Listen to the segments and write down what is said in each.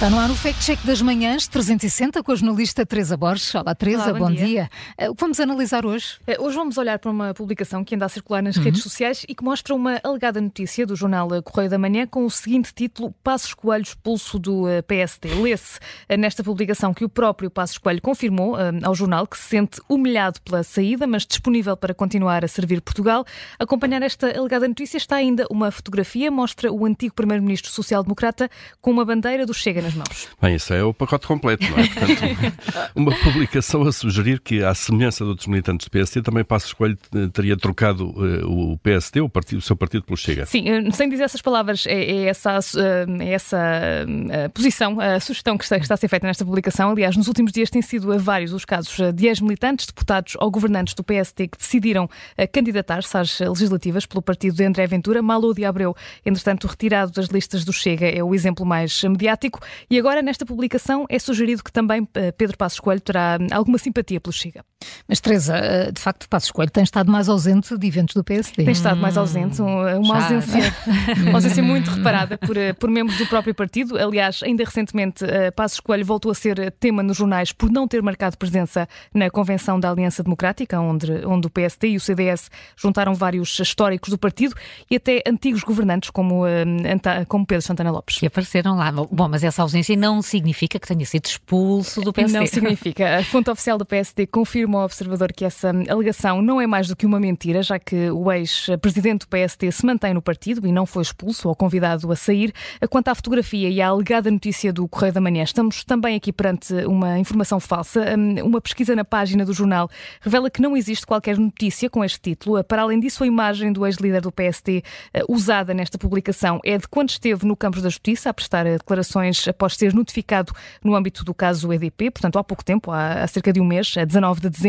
Está no ar o Fact Check das Manhãs 360 com a jornalista Teresa Borges. Olá, Teresa, Olá, bom bom, dia. dia. Eh, O que vamos analisar hoje? Eh, Hoje vamos olhar para uma publicação que anda a circular nas Uhum. redes sociais e que mostra uma alegada notícia do jornal eh, Correio da Manhã com o seguinte título: Passos Coelho expulso do PSD. Lê-se nesta publicação que o próprio Passos Coelho confirmou ao jornal que se sente humilhado pela saída, mas disponível para continuar a servir Portugal. A acompanhar esta alegada notícia está ainda uma fotografia, mostra o antigo primeiro-ministro social-democrata com uma bandeira do Chega nas mãos. Bem, isso é o pacote completo, não é? Portanto, uma publicação a sugerir que, à semelhança de outros militantes do PSD, também Passos Coelho eh, teria trocado eh, o PSD, o, partido, o seu partido, pelo Chega. Sim, eh, sem dizer essas palavras, é, é essa, eh, é essa eh, posição, a sugestão que está, que está a ser feita nesta publicação. Aliás, nos últimos dias têm sido vários os casos de ex-militantes, deputados ou governantes do PSD que decidiram candidatar-se às legislativas pelo partido de André Ventura. Malo de Abreu, entretanto, retirado das listas do Chega, é o exemplo mais mediático. E agora, nesta publicação, é sugerido que também eh, Pedro Passos Coelho terá alguma simpatia pelo Chega. Mas, Teresa, eh, de facto, Passos Coelho tem estado mais ausente de eventos do PSD. Tem estado mais ausente, um- uma já. ausência, uma ausência muito reparada por, eh, por membros do próprio partido. Aliás, ainda recentemente, eh, Passos Coelho voltou a ser tema nos jornais por não ter marcado presença na convenção da Aliança Democrática, onde, onde o PSD e o CDS juntaram vários históricos do partido e até antigos governantes como, como Pedro Santana Lopes. que apareceram lá. Bom, mas essa ausência não significa que tenha sido expulso do PSD. Não significa. A fonte oficial do PSD confirma ao observador que essa alegação não é mais do que uma mentira, já que o ex-presidente do PSD se mantém no partido e não foi expulso ou convidado a sair. Quanto à fotografia e à alegada notícia do Correio da Manhã, estamos também aqui perante uma informação falsa. Hum, Uma pesquisa na página do jornal revela que não existe qualquer notícia com este título. Para além disso, a imagem do ex-líder do PSD eh, usada nesta publicação é de quando esteve no Campos da Justiça a prestar eh, declarações após ser notificado no âmbito do caso EDP, portanto há pouco tempo, há cerca de um mês, a 19 de dezembro,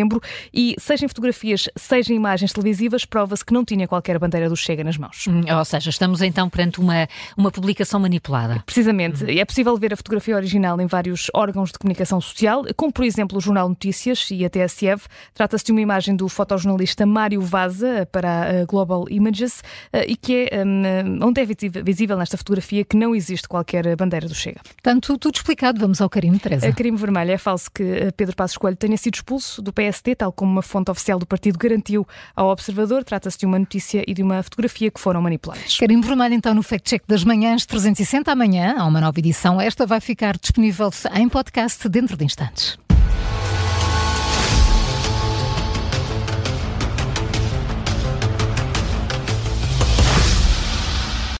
e seja em fotografias, seja em imagens televisivas, prova-se que não tinha qualquer bandeira do Chega nas mãos. Hum, Ou seja, estamos então perante uma, uma publicação manipulada. Precisamente. É possível ver a fotografia original em vários órgãos de comunicação social, como por exemplo o Jornal Notícias e a TSF. Trata-se de uma imagem do fotojornalista Mário Vaza para a Global Images eh, e que é hum, onde é visível- nesta fotografia que não existe qualquer bandeira do Chega. Portanto, tudo explicado. Vamos ao carinho, Teresa. A crime vermelho é falso que eh, Pedro Passos Coelho tenha sido expulso do PSD, tal como uma fonte oficial do partido garantiu ao observador. Trata-se de uma notícia e de uma fotografia que foram manipuladas. Carinho vermelho, então, no Fact Check das Manhãs 360 amanhã. Há uma nova edição. Esta vai ficar disponível em podcast dentro de instantes.